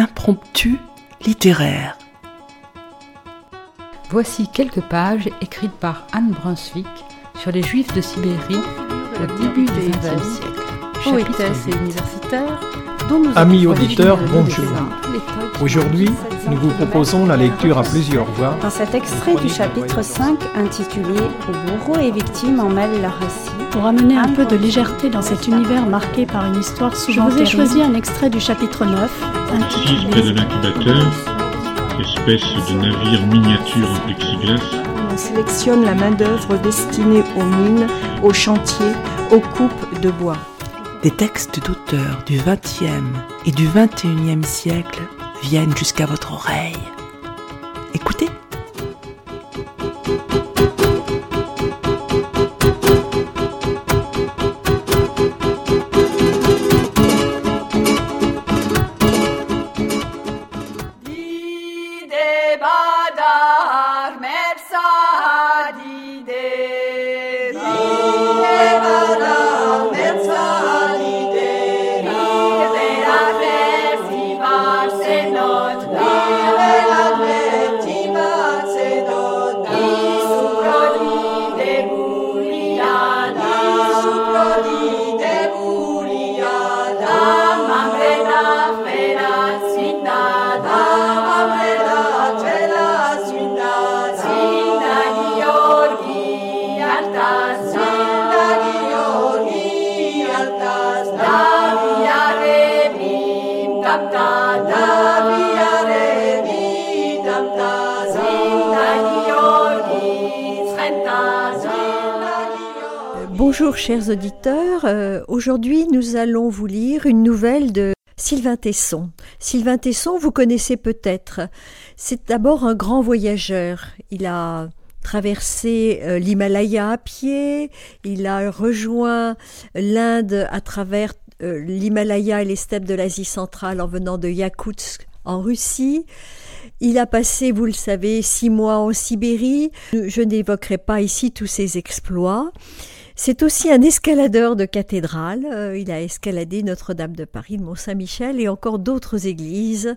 impromptu littéraire. Voici quelques pages écrites par Anne Brunswick sur les Juifs de Sibérie au début du XXe siècle. Poétesse et universitaire, Amis auditeurs, bonjour. Aujourd'hui, nous vous proposons la lecture à plusieurs voix. Dans cet extrait du chapitre 5 intitulé Où bourreaux et victimes en mêlent leur récit, pour amener un peu de légèreté dans cet univers marqué par une histoire souvent Je vous ai choisi un extrait du chapitre 9 intitulé près de l'incubateur, espèce de navire miniature en plexiglas. On sélectionne la main-d'œuvre destinée aux mines, aux chantiers, aux coupes de bois. Des textes d'auteurs du XXe et du XXIe siècle viennent jusqu'à votre oreille. Écoutez. Bonjour chers auditeurs, euh, aujourd'hui nous allons vous lire une nouvelle de Sylvain Tesson. Sylvain Tesson, vous connaissez peut-être. C'est d'abord un grand voyageur. Il a traversé euh, l'Himalaya à pied, il a rejoint l'Inde à travers euh, l'Himalaya et les steppes de l'Asie centrale en venant de Yakoutsk en Russie. Il a passé, vous le savez, six mois en Sibérie. Je n'évoquerai pas ici tous ses exploits. C'est aussi un escaladeur de cathédrales. Euh, il a escaladé Notre-Dame de Paris, Mont-Saint-Michel et encore d'autres églises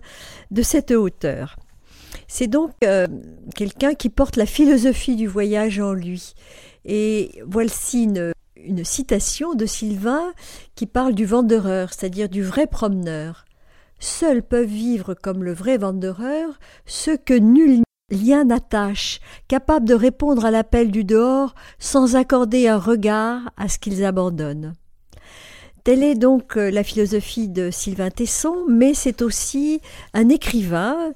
de cette hauteur. C'est donc euh, quelqu'un qui porte la philosophie du voyage en lui. Et voici une, une citation de Sylvain qui parle du vendeur, c'est-à-dire du vrai promeneur. Seuls peuvent vivre comme le vrai vendeur ceux que nul lien n'attache, capables de répondre à l'appel du dehors sans accorder un regard à ce qu'ils abandonnent. Telle est donc euh, la philosophie de Sylvain Tesson, mais c'est aussi un écrivain,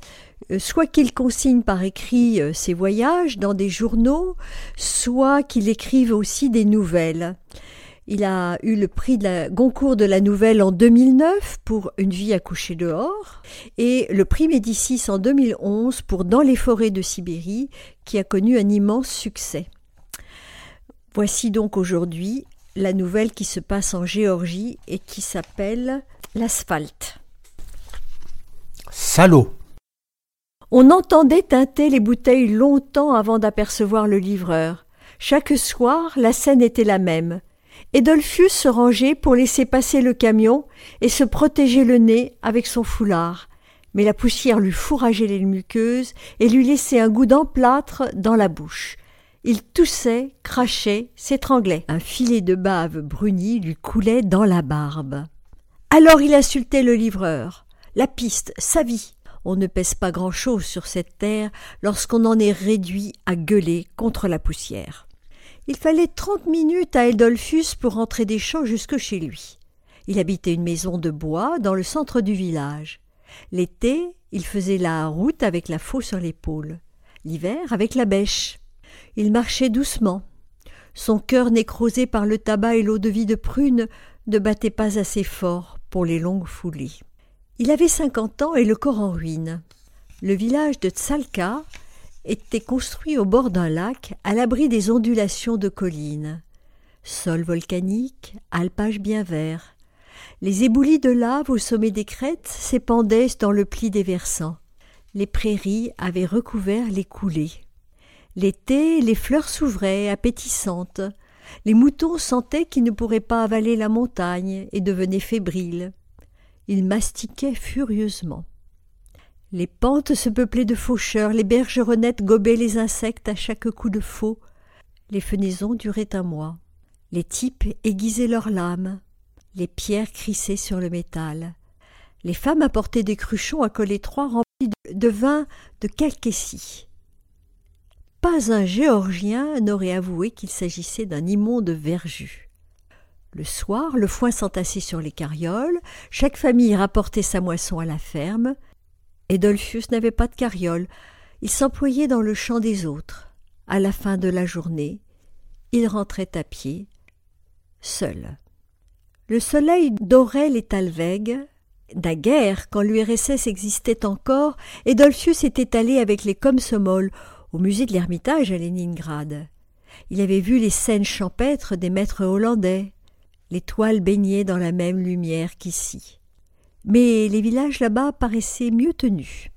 euh, soit qu'il consigne par écrit euh, ses voyages dans des journaux, soit qu'il écrive aussi des nouvelles. Il a eu le prix de la Goncourt de la Nouvelle en 2009 pour Une vie à coucher dehors et le prix Médicis en 2011 pour Dans les forêts de Sibérie qui a connu un immense succès. Voici donc aujourd'hui la nouvelle qui se passe en Géorgie et qui s'appelle L'asphalte. Salaud On entendait teinter les bouteilles longtemps avant d'apercevoir le livreur. Chaque soir, la scène était la même. Edolphus se rangeait pour laisser passer le camion et se protéger le nez avec son foulard. Mais la poussière lui fourrageait les muqueuses et lui laissait un goût d'emplâtre dans la bouche. Il toussait, crachait, s'étranglait. Un filet de bave brunie lui coulait dans la barbe. Alors il insultait le livreur. La piste, sa vie. On ne pèse pas grand-chose sur cette terre lorsqu'on en est réduit à gueuler contre la poussière. Il fallait trente minutes à Eldolphus pour rentrer des champs jusque chez lui. Il habitait une maison de bois dans le centre du village. L'été, il faisait la route avec la faux sur l'épaule. L'hiver, avec la bêche. Il marchait doucement. Son cœur nécrosé par le tabac et l'eau de vie de prune ne battait pas assez fort pour les longues foulées. Il avait cinquante ans et le corps en ruine. Le village de Tsalka était construit au bord d'un lac, à l'abri des ondulations de collines. Sol volcanique, alpage bien vert. Les éboulis de lave au sommet des crêtes s'épandaient dans le pli des versants. Les prairies avaient recouvert les coulées. L'été, les fleurs s'ouvraient, appétissantes. Les moutons sentaient qu'ils ne pourraient pas avaler la montagne et devenaient fébriles. Ils mastiquaient furieusement. Les pentes se peuplaient de faucheurs, les bergeronnettes gobaient les insectes à chaque coup de faux. Les fenaisons duraient un mois. Les types aiguisaient leurs lames. Les pierres crissaient sur le métal. Les femmes apportaient des cruchons à col étroit remplis de vin de Calcassie. Pas un Géorgien n'aurait avoué qu'il s'agissait d'un immonde verjus. Le soir, le foin s'entassait sur les carrioles, chaque famille rapportait sa moisson à la ferme. Edolphius n'avait pas de carriole, il s'employait dans le champ des autres. À la fin de la journée, il rentrait à pied, seul. Le soleil dorait les Talweg. Naguère, quand l'URSS existait encore, Edolphius était allé avec les Komsomol au musée de l'Ermitage à Leningrad. Il avait vu les scènes champêtres des maîtres hollandais. Les toiles baignaient dans la même lumière qu'ici. Mais les villages là-bas paraissaient mieux tenus.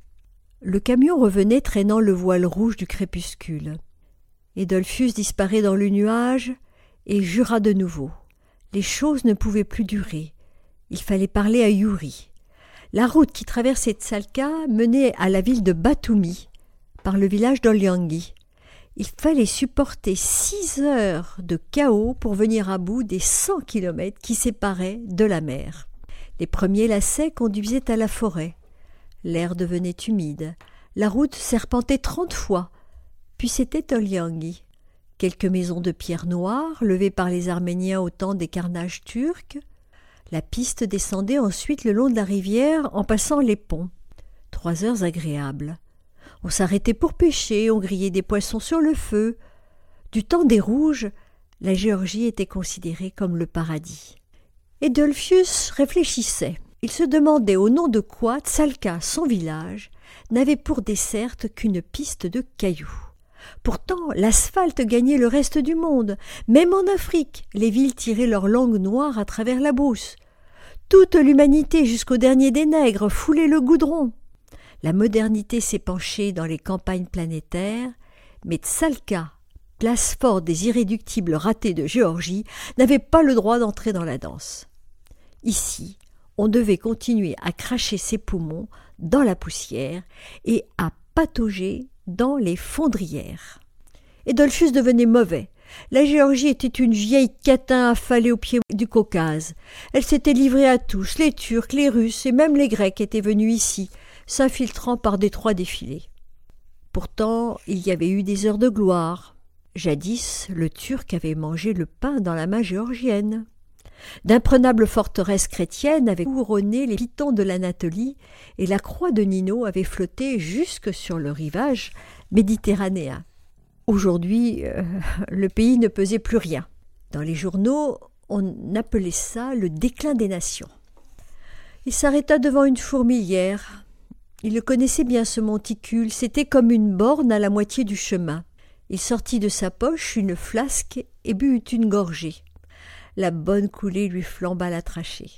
Le camion revenait traînant le voile rouge du crépuscule. Edolphius disparaît dans le nuage et jura de nouveau. Les choses ne pouvaient plus durer. Il fallait parler à Yuri. La route qui traversait Tsalka menait à la ville de Batumi, par le village d'Olyangi. Il fallait supporter six heures de chaos pour venir à bout des cent kilomètres qui séparaient de la mer. Les premiers lacets conduisaient à la forêt. L'air devenait humide. La route serpentait trente fois. Puis c'était Olyangi. Quelques maisons de pierre noire, levées par les Arméniens au temps des carnages turcs. La piste descendait ensuite le long de la rivière en passant les ponts. Trois heures agréables. On s'arrêtait pour pêcher, on grillait des poissons sur le feu. Du temps des Rouges, la Géorgie était considérée comme le paradis. Edolphius réfléchissait. Il se demandait au nom de quoi Tsalka, son village, n'avait pour desserte qu'une piste de cailloux. Pourtant, l'asphalte gagnait le reste du monde. Même en Afrique, les villes tiraient leur langue noire à travers la brousse. Toute l'humanité, jusqu'au dernier des nègres, foulait le goudron. La modernité s'est penchée dans les campagnes planétaires, mais Tsalka, place forte des irréductibles ratés de Géorgie, n'avait pas le droit d'entrer dans la danse. Ici, on devait continuer à cracher ses poumons dans la poussière et à patauger dans les fondrières. Edolphus devenait mauvais. La Géorgie était une vieille catin affalée au pied du Caucase. Elle s'était livrée à tous, les Turcs, les Russes et même les Grecs étaient venus ici, s'infiltrant par détroits défilés. Pourtant, il y avait eu des heures de gloire. Jadis, le Turc avait mangé le pain dans la main géorgienne. D'imprenables forteresses chrétiennes avaient couronné les pitons de l'Anatolie, et la croix de Nino avait flotté jusque sur le rivage méditerranéen. Aujourd'hui, euh, le pays ne pesait plus rien. Dans les journaux, on appelait ça le déclin des nations. Il s'arrêta devant une fourmilière. Il connaissait bien ce monticule, c'était comme une borne à la moitié du chemin. Il sortit de sa poche une flasque et but une gorgée. La bonne coulée lui flamba la trachée.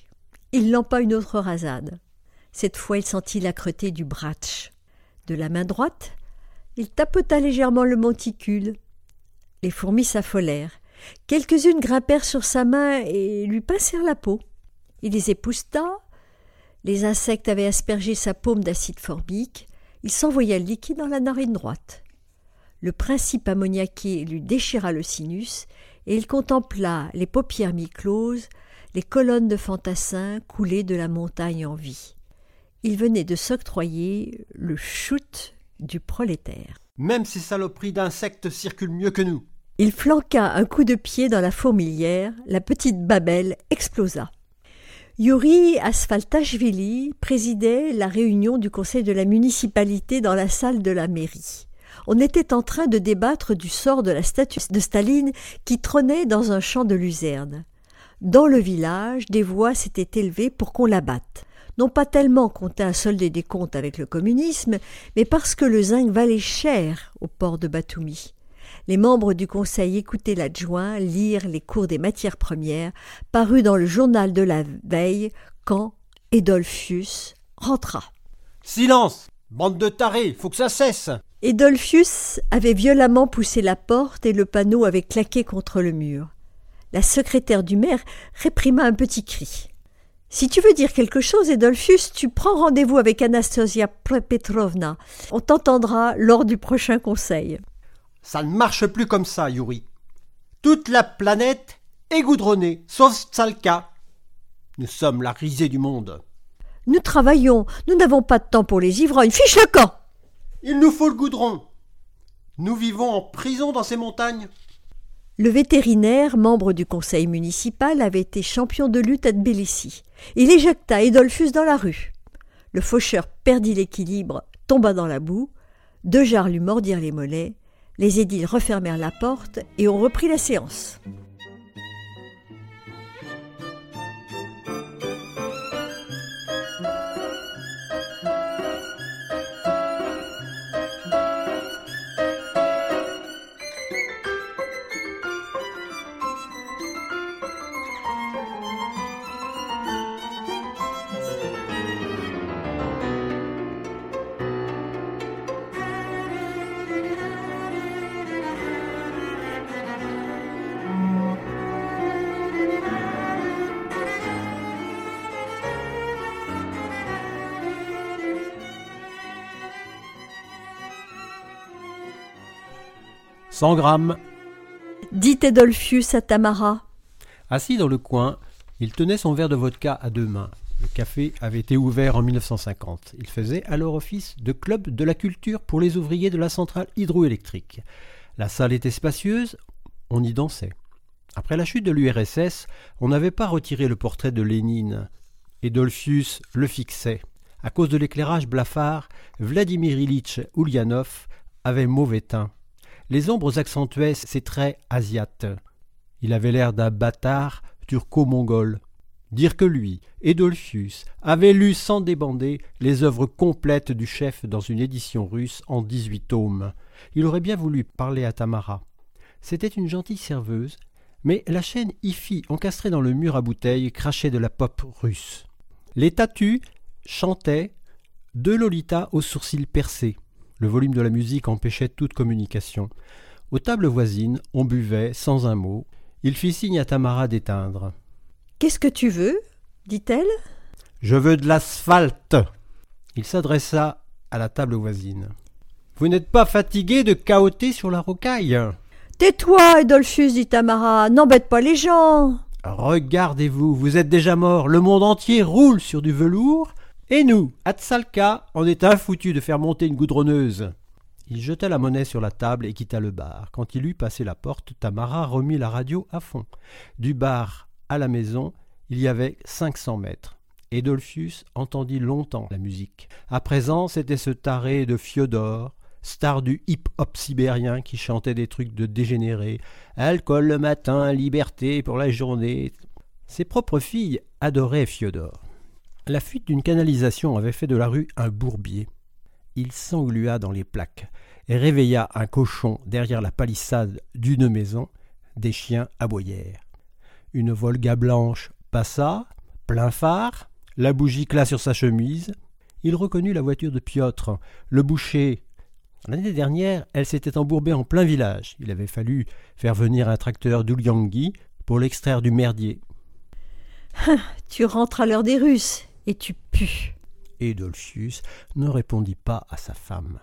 Il lampa une autre rasade. Cette fois il sentit l'âcreté du bratch. De la main droite, il tapota légèrement le monticule. Les fourmis s'affolèrent. Quelques-unes grimpèrent sur sa main et lui pincèrent la peau. Il les épousta. Les insectes avaient aspergé sa paume d'acide formique. Il s'envoya le liquide dans la narine droite. Le principe ammoniaqué lui déchira le sinus et il contempla les paupières mi-closes, les colonnes de fantassins couler de la montagne en vie. Il venait de s'octroyer le shoot du prolétaire. Même ces saloperies d'insectes circulent mieux que nous. Il flanqua un coup de pied dans la fourmilière, la petite babelle explosa. Yuri Asfaltashvili présidait la réunion du conseil de la municipalité dans la salle de la mairie on était en train de débattre du sort de la statue de Staline qui trônait dans un champ de luzerne. Dans le village, des voix s'étaient élevées pour qu'on la batte. Non pas tellement qu'on tint solder des comptes avec le communisme, mais parce que le zinc valait cher au port de Batumi. Les membres du conseil écoutaient l'adjoint lire les cours des matières premières, parus dans le journal de la veille, quand Edolphius rentra. Silence Bande de tarés, faut que ça cesse Edolphius avait violemment poussé la porte et le panneau avait claqué contre le mur. La secrétaire du maire réprima un petit cri. Si tu veux dire quelque chose, Edolphus, tu prends rendez-vous avec Anastasia Petrovna. On t'entendra lors du prochain conseil. Ça ne marche plus comme ça, Yuri. Toute la planète est goudronnée, sauf Tsalka. Nous sommes la risée du monde. Nous travaillons, nous n'avons pas de temps pour les ivrognes. Fiche le camp Il nous faut le goudron. Nous vivons en prison dans ces montagnes. Le vétérinaire, membre du conseil municipal, avait été champion de lutte à Tbilissi. Il éjecta Edolphus dans la rue. Le faucheur perdit l'équilibre, tomba dans la boue. Deux jarres lui mordirent les mollets. Les édiles refermèrent la porte et ont repris la séance. Cent grammes. Dit Edolphus à Tamara. Assis dans le coin, il tenait son verre de vodka à deux mains. Le café avait été ouvert en 1950. Il faisait alors office de club de la culture pour les ouvriers de la centrale hydroélectrique. La salle était spacieuse, on y dansait. Après la chute de l'URSS, on n'avait pas retiré le portrait de Lénine. Edolphus le fixait. À cause de l'éclairage blafard, Vladimir Ilitch Ulyanov avait mauvais teint. Les ombres accentuaient ses traits asiates. Il avait l'air d'un bâtard turco-mongol. Dire que lui, Edolphus, avait lu sans débander les œuvres complètes du chef dans une édition russe en dix-huit tomes. Il aurait bien voulu parler à Tamara. C'était une gentille serveuse, mais la chaîne hi encastrée dans le mur à bouteilles crachait de la pop russe. Les tatus chantaient deux Lolita aux sourcils percés. Le volume de la musique empêchait toute communication. Aux tables voisines, on buvait sans un mot. Il fit signe à Tamara d'éteindre. Qu'est-ce que tu veux? dit-elle. Je veux de l'asphalte. Il s'adressa à la table voisine. Vous n'êtes pas fatigué de cahoter sur la rocaille? Tais-toi, Edolphus, dit Tamara, n'embête pas les gens. Regardez-vous, vous êtes déjà mort, le monde entier roule sur du velours, et nous, à Tsalka, on est infoutus de faire monter une goudronneuse. Il jeta la monnaie sur la table et quitta le bar. Quand il eut passé la porte, Tamara remit la radio à fond. Du bar à la maison, il y avait cinq cents mètres. Edolphus entendit longtemps la musique. À présent, c'était ce taré de Fiodor, star du hip-hop sibérien qui chantait des trucs de dégénérés. Alcool le matin, liberté pour la journée. Ses propres filles adoraient Fiodor. La fuite d'une canalisation avait fait de la rue un bourbier. Il s'englua dans les plaques et réveilla un cochon derrière la palissade d'une maison. Des chiens aboyèrent. Une Volga blanche passa, plein phare, la bougie cla sur sa chemise. Il reconnut la voiture de Piotr, le boucher. L'année dernière, elle s'était embourbée en plein village. Il avait fallu faire venir un tracteur d'Uliangui pour l'extraire du merdier. tu rentres à l'heure des Russes, et tu pues. Edolphus ne répondit pas à sa femme.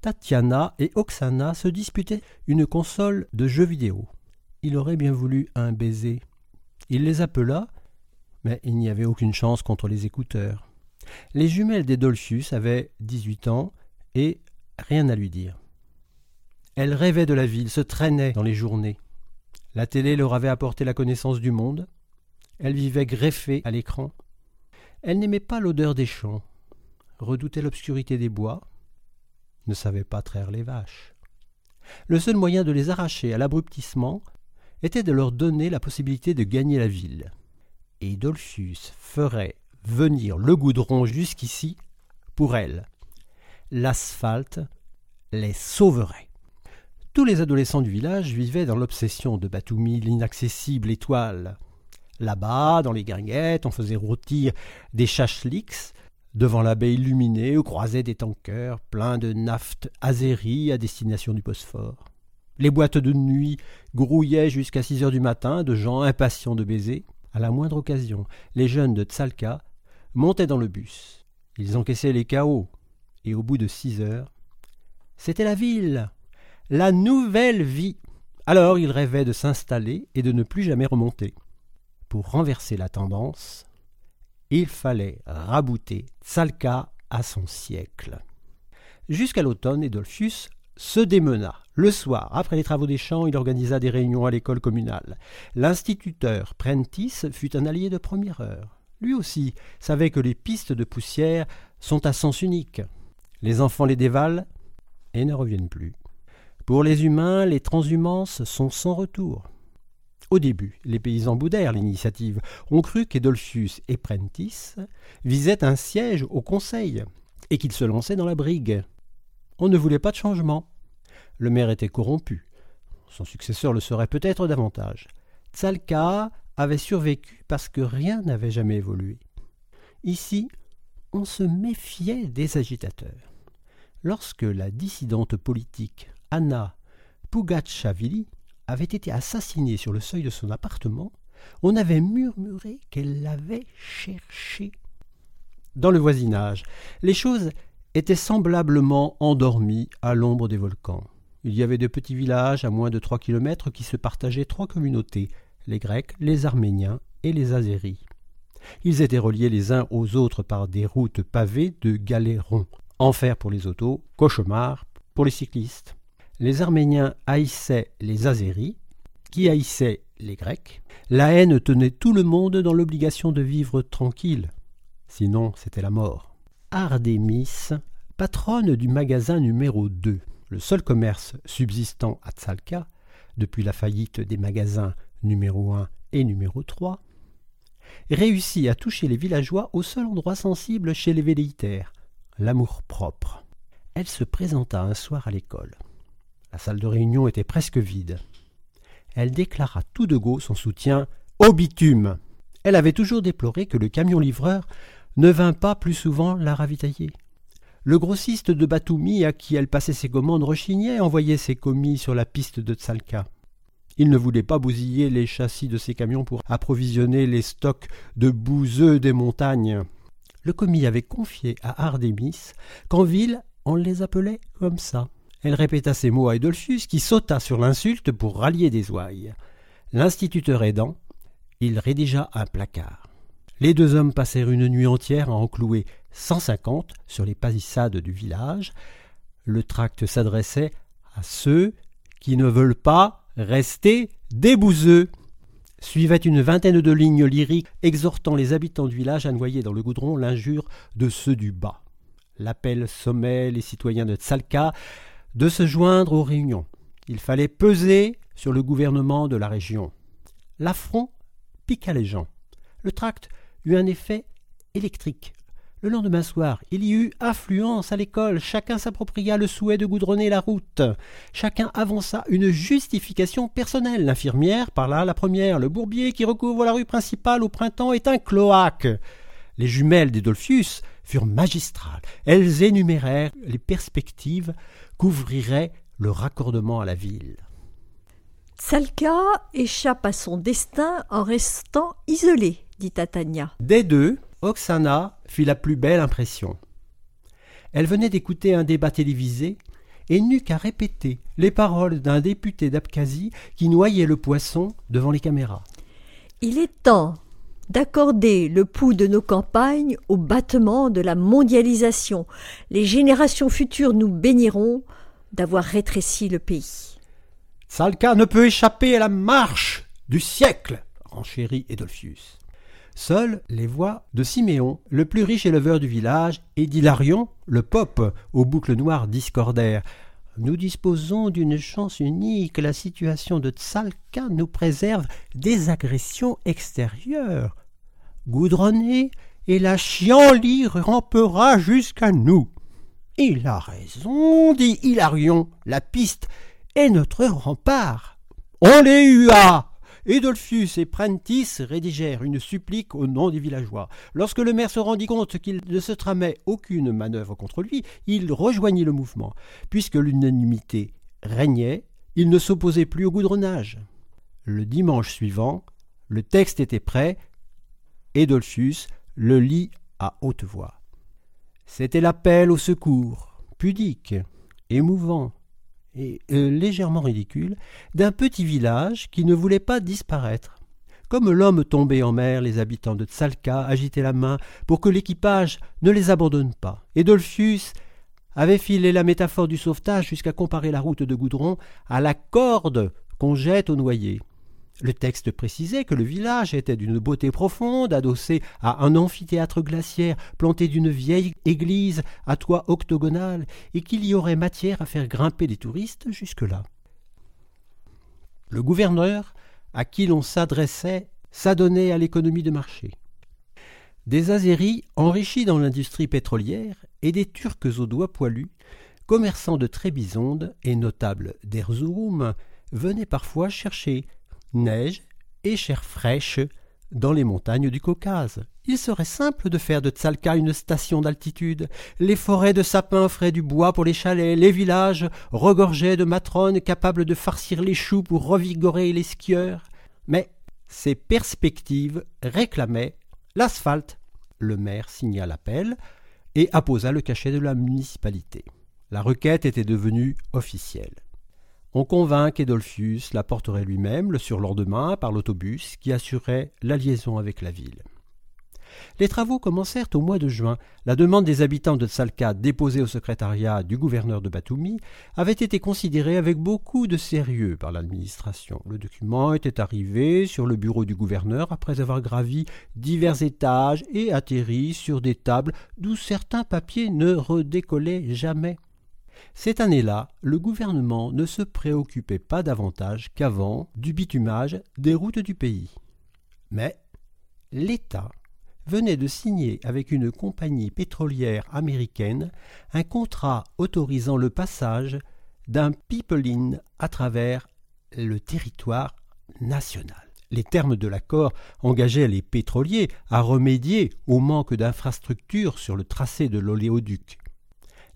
Tatiana et Oksana se disputaient une console de jeux vidéo. Il aurait bien voulu un baiser. Il les appela, mais il n'y avait aucune chance contre les écouteurs. Les jumelles d'Edolphus avaient dix-huit ans et rien à lui dire. Elles rêvaient de la ville, se traînaient dans les journées. La télé leur avait apporté la connaissance du monde. Elles vivaient greffées à l'écran. Elle n'aimait pas l'odeur des champs, redoutait l'obscurité des bois, ne savait pas traire les vaches. Le seul moyen de les arracher à l'abruptissement était de leur donner la possibilité de gagner la ville. Et Dolphus ferait venir le goudron jusqu'ici pour elle. L'asphalte les sauverait. Tous les adolescents du village vivaient dans l'obsession de Batumi, l'inaccessible étoile. Là-bas, dans les guinguettes, on faisait rôtir des chachliks devant la baie illuminée où croisaient des tankers pleins de nafte azérie à destination du Bosphore. Les boîtes de nuit grouillaient jusqu'à six heures du matin de gens impatients de baiser. À la moindre occasion, les jeunes de Tsalka montaient dans le bus. Ils encaissaient les chaos, et au bout de six heures, c'était la ville, la nouvelle vie. Alors ils rêvaient de s'installer et de ne plus jamais remonter. Pour renverser la tendance, il fallait rabouter Tsalka à son siècle. Jusqu'à l'automne, Edolphius se démena. Le soir, après les travaux des champs, il organisa des réunions à l'école communale. L'instituteur Prentice fut un allié de première heure. Lui aussi savait que les pistes de poussière sont à sens unique. Les enfants les dévalent et ne reviennent plus. Pour les humains, les transhumances sont sans retour. Au début, les paysans boudèrent l'initiative. On crut qu'Edolphius et Prentice visaient un siège au conseil et qu'ils se lançaient dans la brigue. On ne voulait pas de changement. Le maire était corrompu. Son successeur le serait peut-être davantage. Tsalka avait survécu parce que rien n'avait jamais évolué. Ici, on se méfiait des agitateurs. Lorsque la dissidente politique Anna Pugatchavili avait été assassinée sur le seuil de son appartement, on avait murmuré qu'elle l'avait cherché. Dans le voisinage, les choses étaient semblablement endormies à l'ombre des volcans. Il y avait de petits villages à moins de trois kilomètres qui se partageaient trois communautés, les Grecs, les Arméniens et les Azéris. Ils étaient reliés les uns aux autres par des routes pavées de galets ronds. Enfer pour les autos, cauchemar pour les cyclistes les Arméniens haïssaient les Azéris, qui haïssaient les Grecs. La haine tenait tout le monde dans l'obligation de vivre tranquille, sinon c'était la mort. Ardémis, patronne du magasin numéro 2, le seul commerce subsistant à Tsalka, depuis la faillite des magasins numéro 1 et numéro 3, réussit à toucher les villageois au seul endroit sensible chez les velléitaires, l'amour-propre. Elle se présenta un soir à l'école. La salle de réunion était presque vide. Elle déclara tout de go son soutien au bitume. Elle avait toujours déploré que le camion livreur ne vint pas plus souvent la ravitailler. Le grossiste de Batoumi à qui elle passait ses commandes rechignait envoyait ses commis sur la piste de Tsalka. Il ne voulait pas bousiller les châssis de ses camions pour approvisionner les stocks de bouseux des montagnes. Le commis avait confié à Ardémis qu'en ville on les appelait comme ça. Elle répéta ces mots à Edolphus, qui sauta sur l'insulte pour rallier des ouailles. L'instituteur aidant, il rédigea un placard. Les deux hommes passèrent une nuit entière à en clouer cent cinquante sur les palissades du village. Le tract s'adressait à ceux qui ne veulent pas rester débouseux. Suivait une vingtaine de lignes lyriques exhortant les habitants du village à noyer dans le goudron l'injure de ceux du bas. L'appel sommait les citoyens de Tsalka de se joindre aux réunions. Il fallait peser sur le gouvernement de la région. L'affront piqua les gens. Le tract eut un effet électrique. Le lendemain soir, il y eut affluence à l'école, chacun s'appropria le souhait de goudronner la route. Chacun avança une justification personnelle. L'infirmière parla la première. Le bourbier qui recouvre la rue principale au printemps est un cloaque. Les jumelles d'Edolphius furent magistrales. Elles énumérèrent les perspectives qu'ouvrirait le raccordement à la ville. Tsalka échappe à son destin en restant isolé, dit Tatania. Des deux, Oksana fit la plus belle impression. Elle venait d'écouter un débat télévisé et n'eut qu'à répéter les paroles d'un député d'Abkhazie qui noyait le poisson devant les caméras. Il est temps d'accorder le pouls de nos campagnes au battement de la mondialisation. Les générations futures nous béniront d'avoir rétréci le pays. Salka ne peut échapper à la marche du siècle, renchérit Edolphius. Seules les voix de Siméon, le plus riche éleveur du village, et d'Hilarion, le pope, aux boucles noires discordèrent. Nous disposons d'une chance unique. La situation de Tsalka nous préserve des agressions extérieures. Goudronné et la chienlit rampera jusqu'à nous. Il a raison, dit Hilarion. La piste est notre rempart. On les hua Edolphius et Prentice rédigèrent une supplique au nom des villageois. Lorsque le maire se rendit compte qu'il ne se tramait aucune manœuvre contre lui, il rejoignit le mouvement. Puisque l'unanimité régnait, il ne s'opposait plus au goudronnage. Le dimanche suivant, Le texte était prêt. Edolphus le lit à haute voix. C'était l'appel au secours, pudique, émouvant et euh, légèrement ridicule, d'un petit village qui ne voulait pas disparaître. Comme l'homme tombé en mer, les habitants de Tsalka agitaient la main pour que l'équipage ne les abandonne pas. Et Dolphius avait filé la métaphore du sauvetage jusqu'à comparer la route de goudron à la corde qu'on jette au noyer. Le texte précisait que le village était d'une beauté profonde, adossé à un amphithéâtre glaciaire planté d'une vieille église à toit octogonal, et qu'il y aurait matière à faire grimper les touristes jusque-là. Le gouverneur à qui l'on s'adressait s'adonnait à l'économie de marché. Des Azéris enrichis dans l'industrie pétrolière et des Turcs aux doigts poilus, commerçants de Trébizonde et notables d'Erzurum, venaient parfois chercher neige et chair fraîche dans les montagnes du Caucase. Il serait simple de faire de Tsalka une station d'altitude. Les forêts de sapins offraient du bois pour les chalets, les villages regorgeaient de matrones capables de farcir les choux pour revigorer les skieurs. Mais ces perspectives réclamaient l'asphalte. Le maire signa l'appel et apposa le cachet de la municipalité. La requête était devenue officielle. On convint qu'Edolphius la porterait lui-même le surlendemain par l'autobus qui assurait la liaison avec la ville. Les travaux commencèrent au mois de juin. La demande des habitants de Tsalka déposée au secrétariat du gouverneur de Batumi avait été considérée avec beaucoup de sérieux par l'administration. Le document était arrivé sur le bureau du gouverneur après avoir gravi divers étages et atterri sur des tables d'où certains papiers ne redécollaient jamais. Cette année-là, le gouvernement ne se préoccupait pas davantage qu'avant du bitumage des routes du pays. Mais l'État venait de signer avec une compagnie pétrolière américaine un contrat autorisant le passage d'un pipeline à travers le territoire national. Les termes de l'accord engageaient les pétroliers à remédier au manque d'infrastructures sur le tracé de l'oléoduc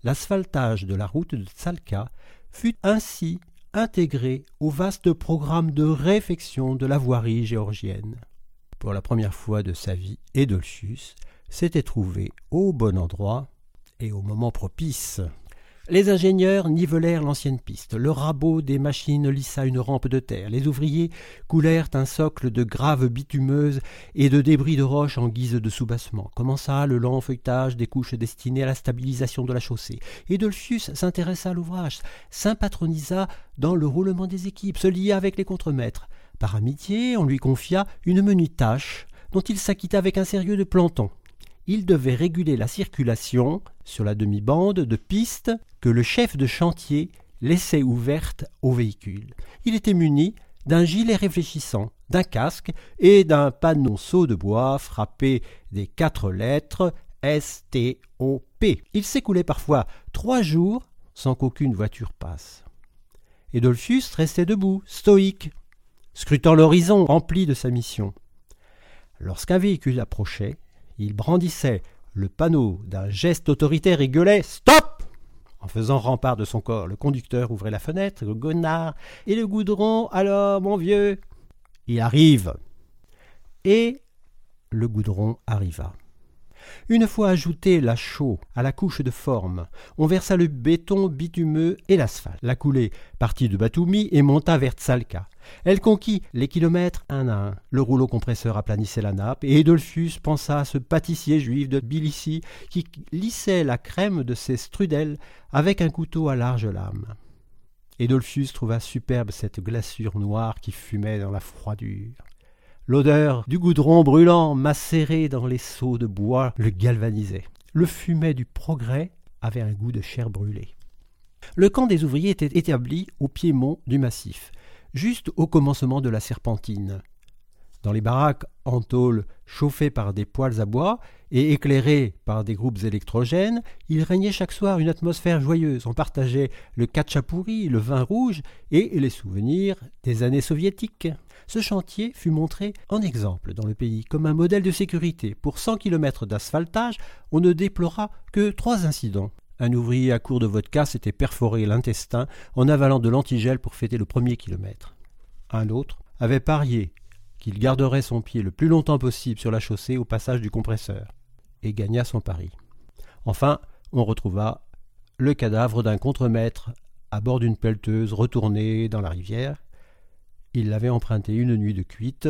l'asphaltage de la route de Tsalka fut ainsi intégré au vaste programme de réfection de la voirie géorgienne. Pour la première fois de sa vie, Edolchus s'était trouvé au bon endroit et au moment propice. Les ingénieurs nivelèrent l'ancienne piste, le rabot des machines lissa une rampe de terre, les ouvriers coulèrent un socle de graves bitumeuses et de débris de roches en guise de soubassement. Commença le lent feuilletage des couches destinées à la stabilisation de la chaussée. Et Dolphius s'intéressa à l'ouvrage, s'impatronisa dans le roulement des équipes, se lia avec les contremaîtres. Par amitié, on lui confia une menue tâche dont il s'acquitta avec un sérieux de planton il devait réguler la circulation sur la demi-bande de piste que le chef de chantier laissait ouverte aux véhicules. Il était muni d'un gilet réfléchissant, d'un casque et d'un panonceau de bois frappé des quatre lettres S-T-O-P. Il s'écoulait parfois trois jours sans qu'aucune voiture passe. Edolphus restait debout, stoïque, scrutant l'horizon rempli de sa mission. Lorsqu'un véhicule approchait, il brandissait le panneau d'un geste autoritaire et gueulait Stop En faisant rempart de son corps, le conducteur ouvrait la fenêtre, le gonard et le goudron. Alors, mon vieux? Il arrive Et le goudron arriva. Une fois ajouté la chaux à la couche de forme, on versa le béton bitumeux et l'asphalte. La coulée partit de Batumi et monta vers Tsalka. Elle conquit les kilomètres un à un. Le rouleau compresseur aplanissait la nappe, et Edolphus pensa à ce pâtissier juif de Tbilissi qui lissait la crème de ses strudels avec un couteau à large lame. Edolphus trouva superbe cette glaçure noire qui fumait dans la froidure. L'odeur du goudron brûlant macéré dans les seaux de bois le galvanisait. Le fumet du progrès avait un goût de chair brûlée. Le camp des ouvriers était établi au piémont du massif juste au commencement de la serpentine. Dans les baraques en tôle chauffées par des poêles à bois et éclairées par des groupes électrogènes, il régnait chaque soir une atmosphère joyeuse. On partageait le katchapouri, le vin rouge et les souvenirs des années soviétiques. Ce chantier fut montré en exemple dans le pays comme un modèle de sécurité. Pour 100 km d'asphaltage, on ne déplora que trois incidents. Un ouvrier à court de vodka s'était perforé l'intestin en avalant de l'antigel pour fêter le premier kilomètre. Un autre avait parié qu'il garderait son pied le plus longtemps possible sur la chaussée au passage du compresseur, et gagna son pari. Enfin, on retrouva le cadavre d'un contremaître à bord d'une pelleteuse retournée dans la rivière. Il l'avait emprunté une nuit de cuite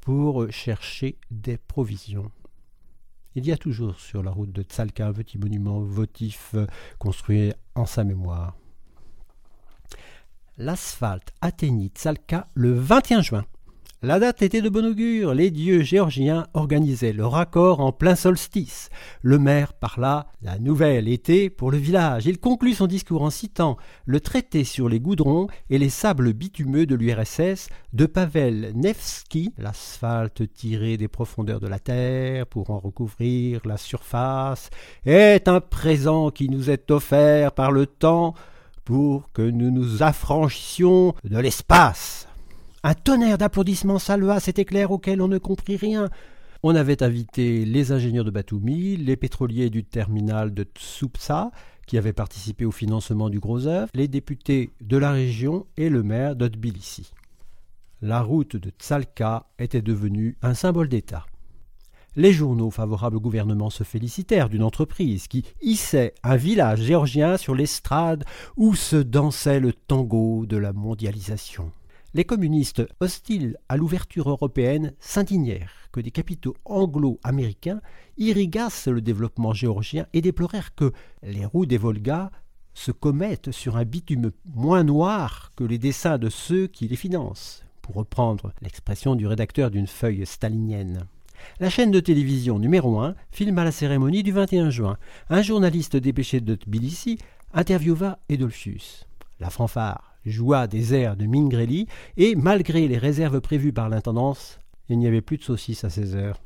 pour chercher des provisions. Il y a toujours sur la route de Tsalka un petit monument votif construit en sa mémoire. L'asphalte atteignit Tsalka le 21 juin. La date était de bon augure, les dieux géorgiens organisaient le raccord en plein solstice. Le maire parla la nouvelle été pour le village. Il conclut son discours en citant le traité sur les goudrons et les sables bitumeux de l'URSS de Pavel Nevsky, l'asphalte tiré des profondeurs de la terre pour en recouvrir la surface, est un présent qui nous est offert par le temps pour que nous nous affranchissions de l'espace. Un tonnerre d'applaudissements salua cet éclair auquel on ne comprit rien. On avait invité les ingénieurs de Batumi, les pétroliers du terminal de Tsupsa, qui avaient participé au financement du gros œuvre, les députés de la région et le maire de Tbilissi. La route de Tsalka était devenue un symbole d'État. Les journaux favorables au gouvernement se félicitèrent d'une entreprise qui hissait un village géorgien sur l'estrade où se dansait le tango de la mondialisation. Les communistes hostiles à l'ouverture européenne s'indignèrent que des capitaux anglo-américains irrigassent le développement géorgien et déplorèrent que les roues des Volgas se commettent sur un bitume moins noir que les dessins de ceux qui les financent, pour reprendre l'expression du rédacteur d'une feuille stalinienne. La chaîne de télévision numéro 1 filma la cérémonie du 21 juin. Un journaliste dépêché de Tbilissi interviewa Edolfius. La fanfare joua des airs de Mingrelli, et malgré les réserves prévues par l'intendance, il n'y avait plus de saucisses à 16 heures.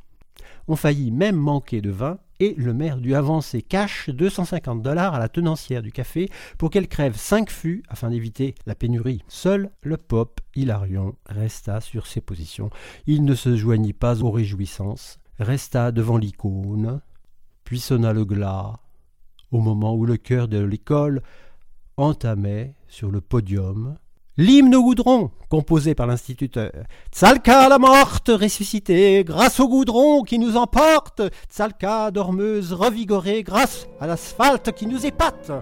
On faillit même manquer de vin, et le maire dut avancer cash 250 dollars à la tenancière du café pour qu'elle crève cinq fûts afin d'éviter la pénurie. Seul le pop Hilarion resta sur ses positions. Il ne se joignit pas aux réjouissances, resta devant l'icône, puis sonna le glas, au moment où le cœur de l'école entamait sur le podium l'hymne au goudron composé par l'instituteur. Tsalka la morte ressuscitée grâce au goudron qui nous emporte. Tsalka dormeuse revigorée grâce à l'asphalte qui nous épate.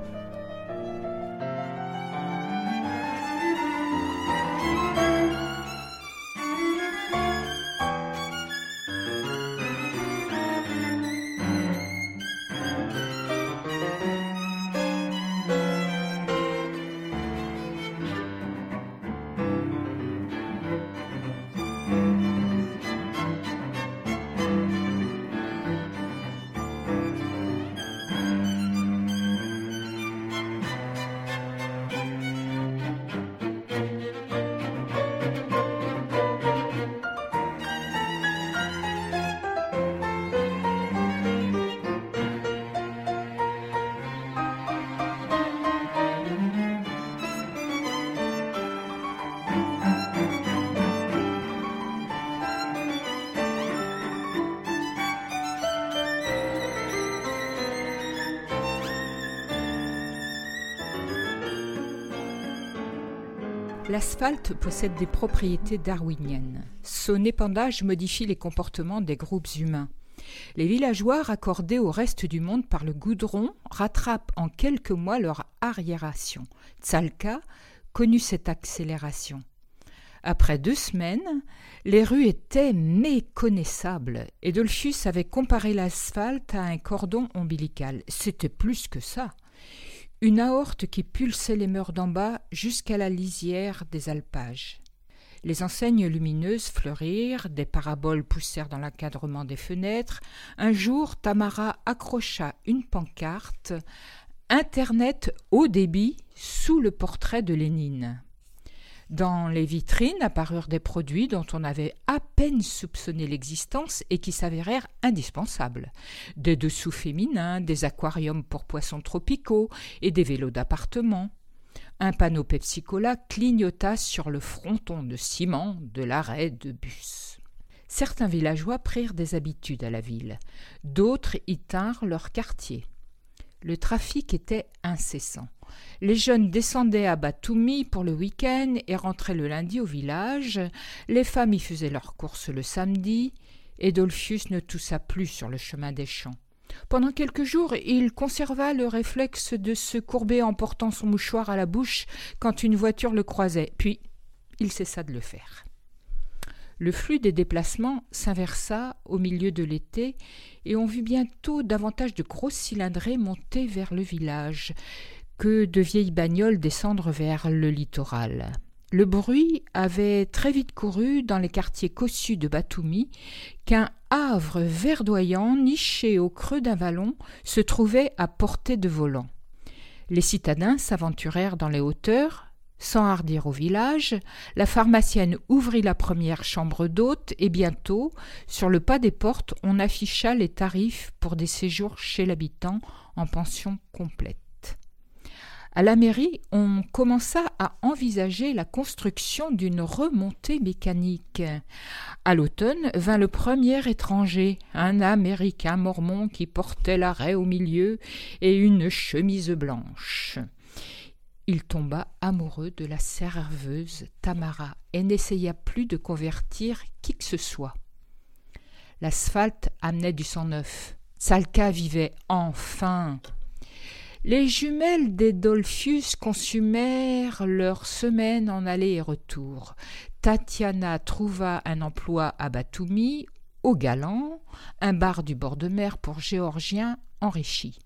L'asphalte possède des propriétés darwiniennes. Son épandage modifie les comportements des groupes humains. Les villageois raccordés au reste du monde par le goudron rattrapent en quelques mois leur arriération. Tsalka connut cette accélération. Après deux semaines, les rues étaient méconnaissables et Dolphus avait comparé l'asphalte à un cordon ombilical. C'était plus que ça une aorte qui pulsait les murs d'en bas jusqu'à la lisière des alpages. Les enseignes lumineuses fleurirent, des paraboles poussèrent dans l'encadrement des fenêtres. Un jour, Tamara accrocha une pancarte Internet haut débit sous le portrait de Lénine. Dans les vitrines apparurent des produits dont on avait à peine soupçonné l'existence et qui s'avérèrent indispensables. Des dessous féminins, des aquariums pour poissons tropicaux et des vélos d'appartement. Un panneau Pepsi-Cola clignota sur le fronton de ciment de l'arrêt de bus. Certains villageois prirent des habitudes à la ville, d'autres y tinrent leur quartier. Le trafic était incessant. Les jeunes descendaient à Batumi pour le week-end et rentraient le lundi au village. Les femmes y faisaient leurs courses le samedi. Et ne toussa plus sur le chemin des champs. Pendant quelques jours, il conserva le réflexe de se courber en portant son mouchoir à la bouche quand une voiture le croisait, puis il cessa de le faire. Le flux des déplacements s'inversa au milieu de l'été, et on vit bientôt davantage de grosses cylindrées monter vers le village que de vieilles bagnoles descendre vers le littoral. Le bruit avait très vite couru dans les quartiers cossus de Batumi qu'un havre verdoyant niché au creux d'un vallon se trouvait à portée de volant. Les citadins s'aventurèrent dans les hauteurs, sans hardir au village, la pharmacienne ouvrit la première chambre d'hôte et bientôt, sur le pas des portes, on afficha les tarifs pour des séjours chez l'habitant en pension complète. À la mairie, on commença à envisager la construction d'une remontée mécanique. À l'automne vint le premier étranger, un Américain mormon qui portait l'arrêt au milieu et une chemise blanche. Il tomba amoureux de la serveuse Tamara et n'essaya plus de convertir qui que ce soit. L'asphalte amenait du sang neuf. Salka vivait enfin les jumelles des Dolphius consumèrent leur semaine en aller et retour. Tatiana trouva un emploi à Batumi, au Galant, un bar du bord de mer pour Géorgiens enrichis.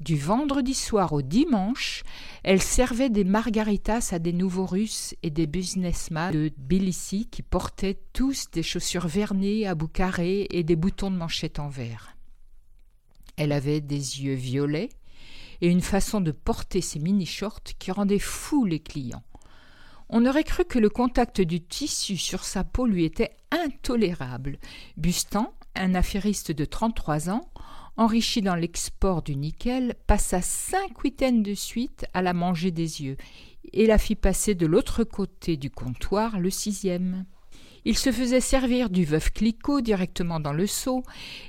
Du vendredi soir au dimanche, elle servait des margaritas à des nouveaux Russes et des businessmen de Tbilissi qui portaient tous des chaussures vernies à bout carré et des boutons de manchette en verre. Elle avait des yeux violets, et une façon de porter ses mini-shorts qui rendait fou les clients. On aurait cru que le contact du tissu sur sa peau lui était intolérable. Bustan, un affairiste de 33 ans, enrichi dans l'export du nickel, passa cinq week-ends de suite à la manger des yeux et la fit passer de l'autre côté du comptoir le sixième. Il se faisait servir du veuf Clicquot directement dans le seau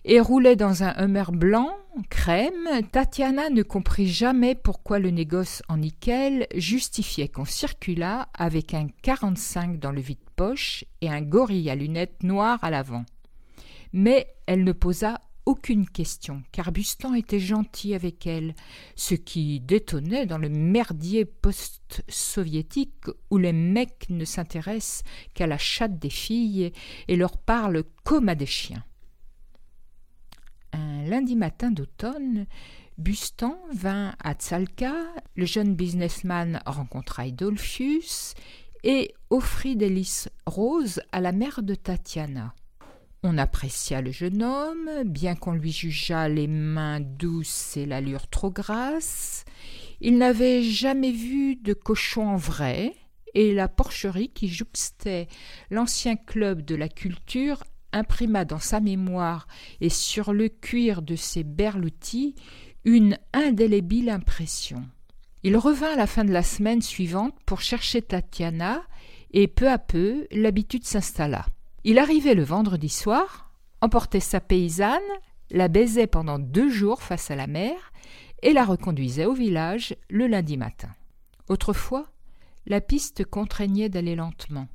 et roulait dans un hummer blanc, crème. Tatiana ne comprit jamais pourquoi le négoce en nickel justifiait qu'on circulât avec un 45 dans le vide-poche et un gorille à lunettes noires à l'avant. Mais elle ne posa aucune question, car Bustan était gentil avec elle, ce qui détonnait dans le merdier post-soviétique où les mecs ne s'intéressent qu'à la chatte des filles et leur parlent comme à des chiens. Un lundi matin d'automne, Bustan vint à Tsalka, le jeune businessman rencontra Idolfius et offrit des lys roses à la mère de Tatiana. On apprécia le jeune homme, bien qu'on lui jugeât les mains douces et l'allure trop grasse. Il n'avait jamais vu de cochon en vrai, et la porcherie qui jouxtait l'ancien club de la culture imprima dans sa mémoire et sur le cuir de ses berloutis une indélébile impression. Il revint à la fin de la semaine suivante pour chercher Tatiana, et peu à peu l'habitude s'installa. Il arrivait le vendredi soir, emportait sa paysanne, la baisait pendant deux jours face à la mer et la reconduisait au village le lundi matin. Autrefois, la piste contraignait d'aller lentement.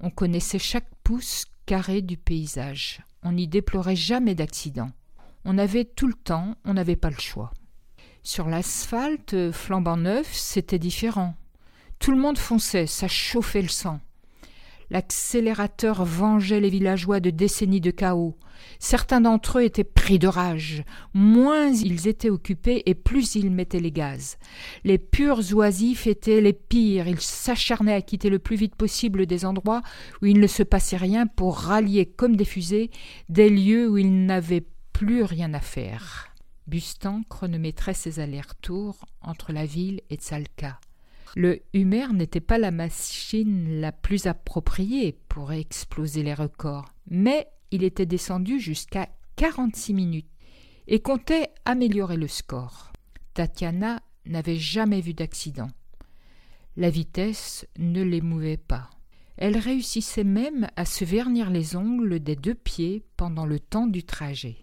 On connaissait chaque pouce carré du paysage. On n'y déplorait jamais d'accident. On avait tout le temps, on n'avait pas le choix. Sur l'asphalte flambant neuf, c'était différent. Tout le monde fonçait, ça chauffait le sang. L'accélérateur vengeait les villageois de décennies de chaos. Certains d'entre eux étaient pris de rage. Moins ils étaient occupés et plus ils mettaient les gaz. Les purs oisifs étaient les pires. Ils s'acharnaient à quitter le plus vite possible des endroits où il ne se passait rien pour rallier comme des fusées des lieux où ils n'avaient plus rien à faire. Bustan chronométrait ses allers-retours entre la ville et Tsalka. Le Humer n'était pas la machine la plus appropriée pour exploser les records, mais il était descendu jusqu'à 46 minutes et comptait améliorer le score. Tatiana n'avait jamais vu d'accident. La vitesse ne l'émouvait pas. Elle réussissait même à se vernir les ongles des deux pieds pendant le temps du trajet.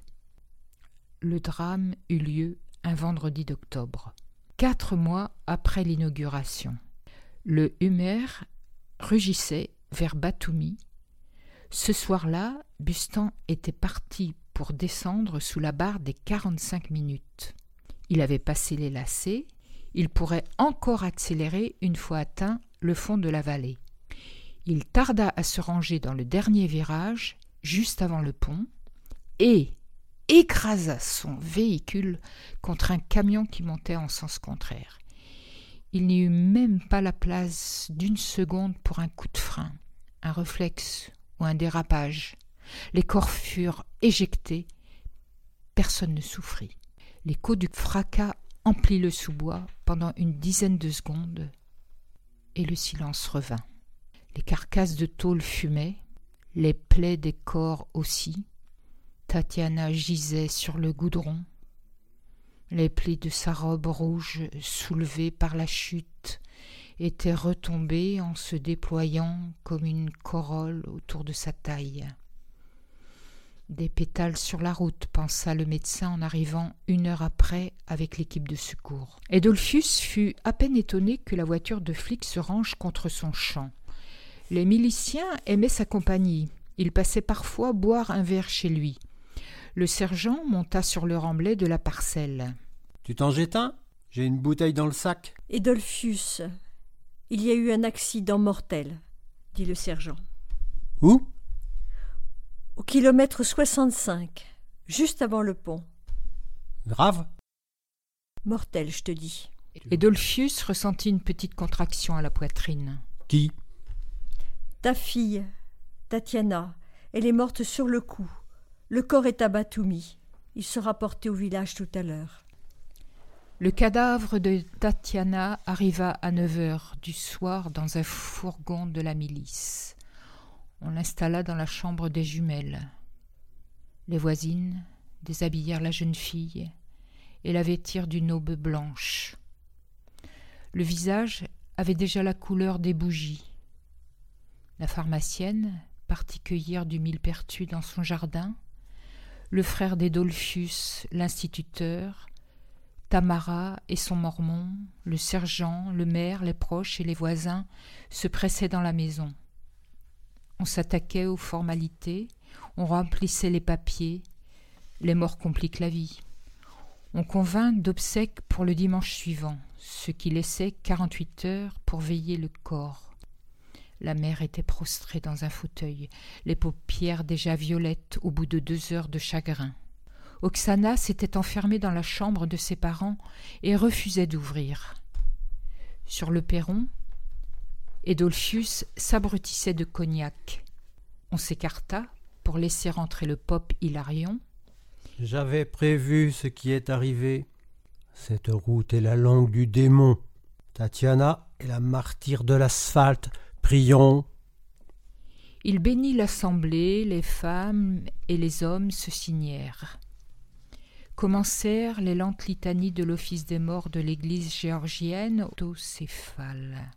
Le drame eut lieu un vendredi d'octobre, quatre mois après l'inauguration. Le Humer rugissait vers Batumi. Ce soir-là, Bustan était parti pour descendre sous la barre des quarante-cinq minutes. Il avait passé les lacets, il pourrait encore accélérer une fois atteint le fond de la vallée. Il tarda à se ranger dans le dernier virage, juste avant le pont, et écrasa son véhicule contre un camion qui montait en sens contraire. Il n'y eut même pas la place d'une seconde pour un coup de frein, un réflexe ou un dérapage. Les corps furent éjectés. Personne ne souffrit. L'écho du fracas emplit le sous-bois pendant une dizaine de secondes, et le silence revint. Les carcasses de tôle fumaient, les plaies des corps aussi. Tatiana gisait sur le goudron. Les plis de sa robe rouge, soulevés par la chute, étaient retombés en se déployant comme une corolle autour de sa taille. Des pétales sur la route, pensa le médecin en arrivant une heure après avec l'équipe de secours. Edolphus fut à peine étonné que la voiture de flic se range contre son champ. Les miliciens aimaient sa compagnie. Ils passaient parfois boire un verre chez lui. Le sergent monta sur le remblai de la parcelle. Tu t'en jettes un? J'ai une bouteille dans le sac. Edolphus, il y a eu un accident mortel, dit le sergent. Où? Au kilomètre 65, juste avant le pont. Grave Mortel, je te dis. Et Dolphius ressentit une petite contraction à la poitrine. Qui? Ta fille, Tatiana. Elle est morte sur le coup. Le corps est à Batumi. Il sera porté au village tout à l'heure. Le cadavre de Tatiana arriva à neuf heures du soir dans un fourgon de la milice. On l'installa dans la chambre des jumelles. Les voisines déshabillèrent la jeune fille et la vêtirent d'une aube blanche. Le visage avait déjà la couleur des bougies. La pharmacienne partit cueillir du millepertuis dans son jardin. Le frère d'Edolphus, l'instituteur, Tamara et son mormon, le sergent, le maire, les proches et les voisins se pressaient dans la maison. On s'attaquait aux formalités, on remplissait les papiers. Les morts compliquent la vie. On convint d'obsèques pour le dimanche suivant, ce qui laissait quarante-huit heures pour veiller le corps. La mère était prostrée dans un fauteuil, les paupières déjà violettes au bout de deux heures de chagrin. Oksana s'était enfermée dans la chambre de ses parents et refusait d'ouvrir. Sur le perron, Edolphius s'abrutissait de cognac. On s'écarta pour laisser rentrer le pop Hilarion. J'avais prévu ce qui est arrivé. Cette route est la langue du démon. Tatiana est la martyre de l'asphalte. Prions. Il bénit l'assemblée, les femmes et les hommes se signèrent. Commencèrent les lentes litanies de l'office des morts de l'église géorgienne autocéphale.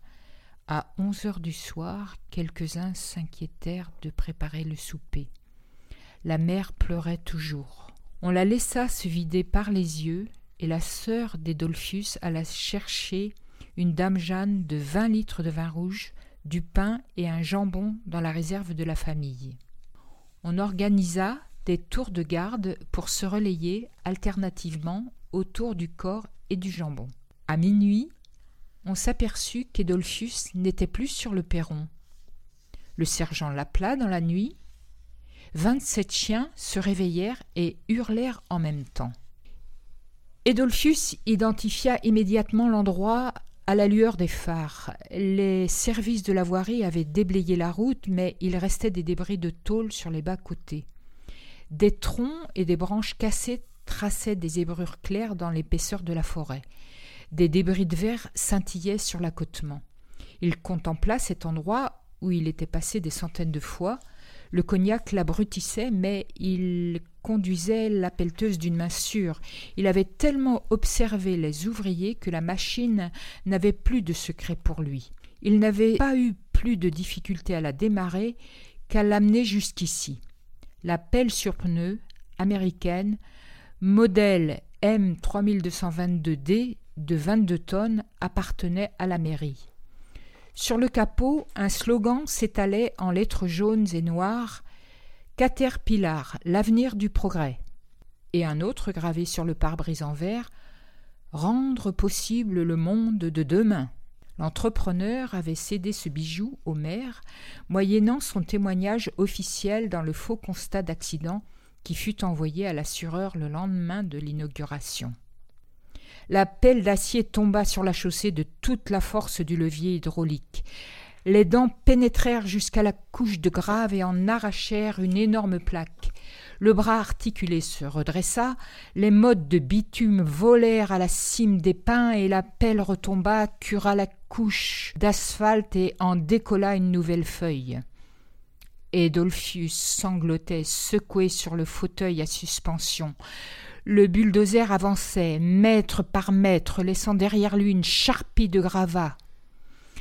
À onze heures du soir, quelques-uns s'inquiétèrent de préparer le souper. La mère pleurait toujours. On la laissa se vider par les yeux, et la sœur d'Edolphus alla chercher une dame Jeanne de vingt litres de vin rouge, du pain et un jambon dans la réserve de la famille. On organisa des tours de garde pour se relayer alternativement autour du corps et du jambon. À minuit, on s'aperçut qu'Edolphus n'était plus sur le perron. Le sergent l'appela dans la nuit. Vingt-sept chiens se réveillèrent et hurlèrent en même temps. Edolphus identifia immédiatement l'endroit à la lueur des phares. Les services de la voirie avaient déblayé la route, mais il restait des débris de tôle sur les bas-côtés. Des troncs et des branches cassées traçaient des zébrures claires dans l'épaisseur de la forêt. Des débris de verre scintillaient sur l'accotement. Il contempla cet endroit où il était passé des centaines de fois. Le cognac l'abrutissait, mais il conduisait la pelleteuse d'une main sûre. Il avait tellement observé les ouvriers que la machine n'avait plus de secret pour lui. Il n'avait pas eu plus de difficulté à la démarrer qu'à l'amener jusqu'ici. La pelle sur pneu, américaine, modèle M3222D de 22 tonnes appartenait à la mairie. Sur le capot, un slogan s'étalait en lettres jaunes et noires Caterpillar, l'avenir du progrès. Et un autre gravé sur le pare-brise en verre Rendre possible le monde de demain. L'entrepreneur avait cédé ce bijou au maire, moyennant son témoignage officiel dans le faux constat d'accident qui fut envoyé à l'assureur le lendemain de l'inauguration. La pelle d'acier tomba sur la chaussée de toute la force du levier hydraulique. Les dents pénétrèrent jusqu'à la couche de grave et en arrachèrent une énorme plaque. Le bras articulé se redressa, les mottes de bitume volèrent à la cime des pins et la pelle retomba, cura la couche d'asphalte et en décolla une nouvelle feuille. Edolphius sanglotait, secoué sur le fauteuil à suspension. Le bulldozer avançait, mètre par mètre, laissant derrière lui une charpie de gravats.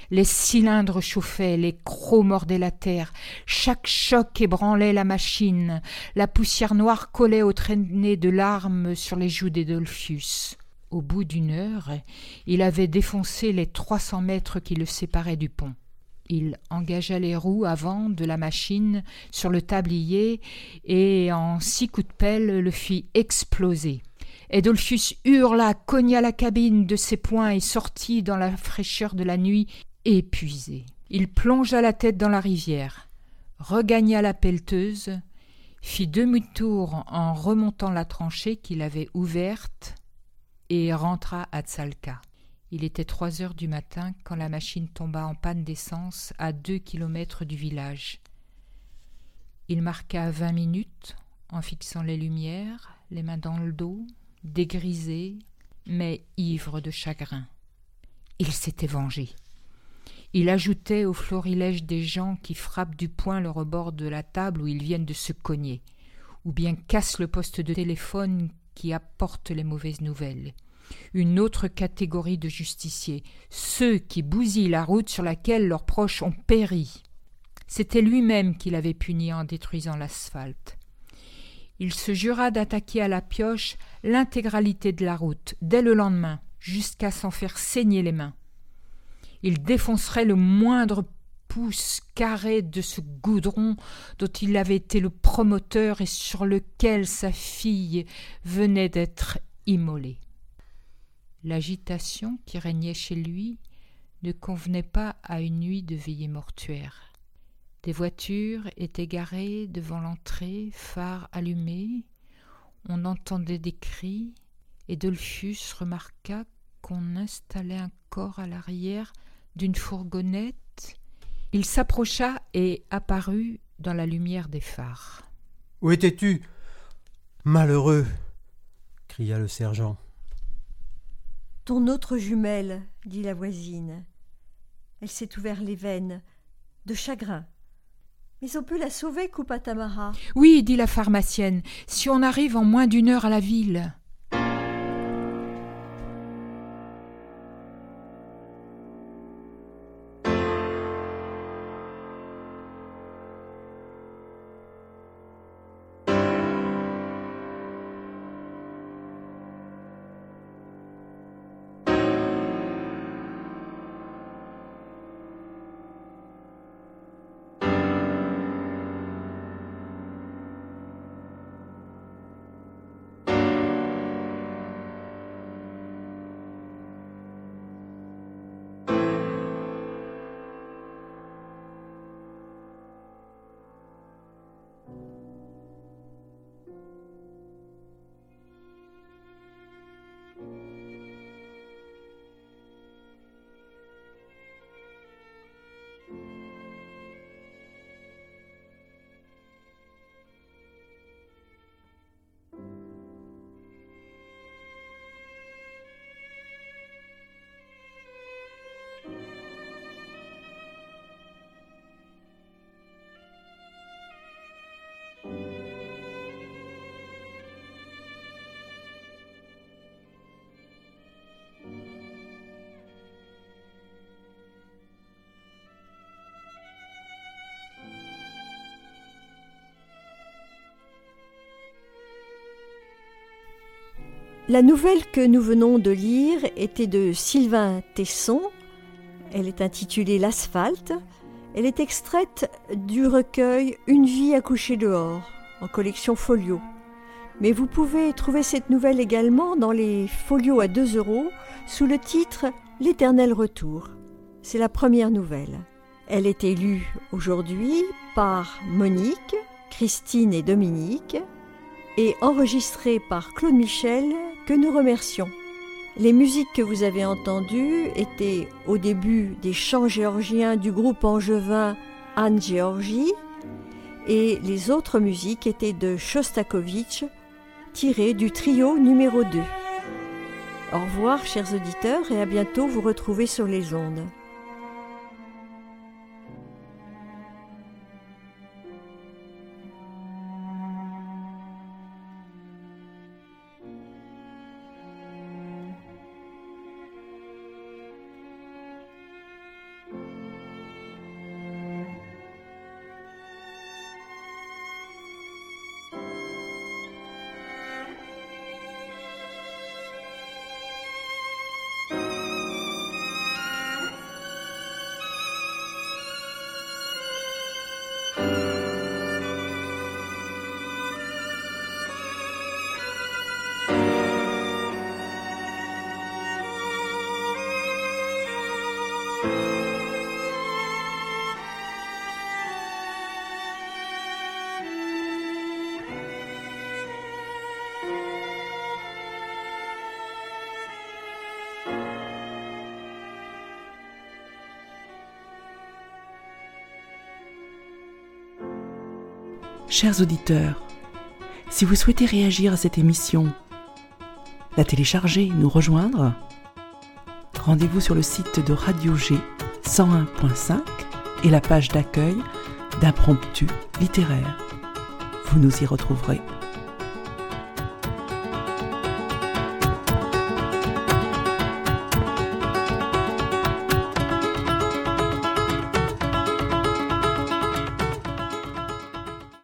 Les cylindres chauffaient, les crocs mordaient la terre, chaque choc ébranlait la machine, la poussière noire collait aux traînées de larmes sur les joues d'Edolphius. Au bout d'une heure, il avait défoncé les trois cents mètres qui le séparaient du pont. Il engagea les roues avant de la machine sur le tablier et en six coups de pelle le fit exploser. Edolphus hurla, cogna la cabine de ses poings et sortit dans la fraîcheur de la nuit épuisé. Il plongea la tête dans la rivière, regagna la pelleteuse, fit demi-tour en remontant la tranchée qu'il avait ouverte et rentra à Tsalka. Il était trois heures du matin quand la machine tomba en panne d'essence à deux kilomètres du village. Il marqua vingt minutes en fixant les lumières, les mains dans le dos, dégrisé, mais ivre de chagrin. Il s'était vengé. Il ajoutait au florilège des gens qui frappent du poing le rebord de la table où ils viennent de se cogner, ou bien cassent le poste de téléphone qui apporte les mauvaises nouvelles une autre catégorie de justiciers, ceux qui bousillent la route sur laquelle leurs proches ont péri. C'était lui-même qui l'avait puni en détruisant l'asphalte. Il se jura d'attaquer à la pioche l'intégralité de la route dès le lendemain, jusqu'à s'en faire saigner les mains. Il défoncerait le moindre pouce carré de ce goudron dont il avait été le promoteur et sur lequel sa fille venait d'être immolée. L'agitation qui régnait chez lui ne convenait pas à une nuit de veillée mortuaire. Des voitures étaient garées devant l'entrée, phares allumés. On entendait des cris, et Dolphus remarqua qu'on installait un corps à l'arrière d'une fourgonnette. Il s'approcha et apparut dans la lumière des phares. Où étais-tu Malheureux? cria le sergent. Ton autre jumelle, dit la voisine. Elle s'est ouvert les veines, de chagrin. Mais on peut la sauver, coupa Tamara. Oui, dit la pharmacienne, si on arrive en moins d'une heure à la ville. La nouvelle que nous venons de lire était de Sylvain Tesson. Elle est intitulée L'asphalte. Elle est extraite du recueil Une vie à coucher dehors, en collection folio. Mais vous pouvez trouver cette nouvelle également dans les folios à 2 euros sous le titre L'éternel retour. C'est la première nouvelle. Elle est élue aujourd'hui par Monique, Christine et Dominique et enregistrée par Claude Michel que nous remercions. Les musiques que vous avez entendues étaient au début des chants géorgiens du groupe angevin Anne Géorgie et les autres musiques étaient de Shostakovich tirées du trio numéro 2. Au revoir chers auditeurs et à bientôt vous retrouver sur les ondes. Chers auditeurs, si vous souhaitez réagir à cette émission, la télécharger, nous rejoindre, rendez-vous sur le site de Radio G 101.5 et la page d'accueil d'impromptu littéraire. Vous nous y retrouverez.